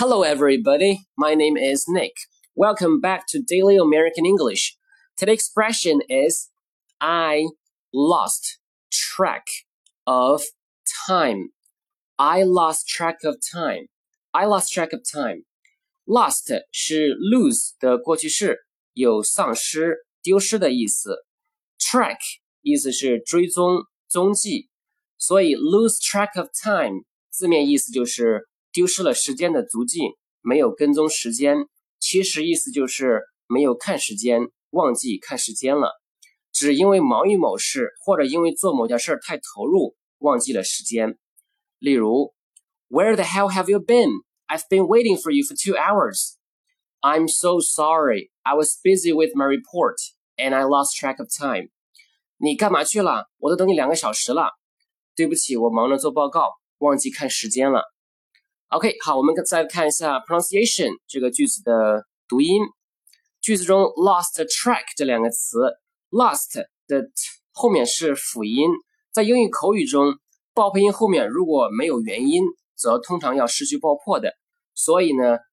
Hello, everybody. My name is Nick. Welcome back to Daily American English. Today's expression is I lost track of time. I lost track of time. I lost track of time. Lost 是 lose 的过去式，有丧失、丢失的意思。Track 意思是追踪、踪迹，所以 lose track of time 字面意思就是 丢失了时间的足迹，没有跟踪时间。其实意思就是没有看时间，忘记看时间了。只因为忙于某事，或者因为做某件事太投入，忘记了时间。例如，Where the hell have you been? I've been waiting for you for two hours. I'm so sorry. I was busy with my report and I lost track of time. 你干嘛去了？我都等你两个小时了。对不起，我忙着做报告，忘记看时间了。OK，好，我们再看一下 pronunciation 这个句子的读音。句子中 lost track 这两个词，lost 的 t 后面是辅音，在英语口语中，爆破音后面如果没有元音，则通常要失去爆破的。所以呢，t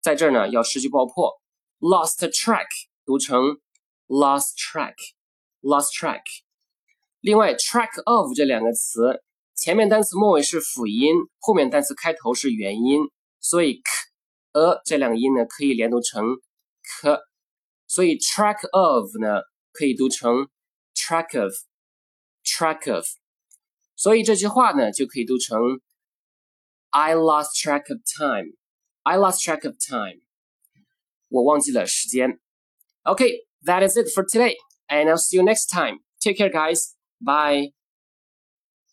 在这儿呢要失去爆破。lost track 读成 lost track，lost track。另外，track of 这两个词。前面单词末尾是辅音，后面单词开头是元音，所以 k、a 这两个音呢可以连读成 k，所以 track of 呢可以读成 track of，track of，所以这句话呢就可以读成 I lost track of time，I lost track of time，我忘记了时间。Okay, that is it for today, and I'll see you next time. Take care, guys. Bye.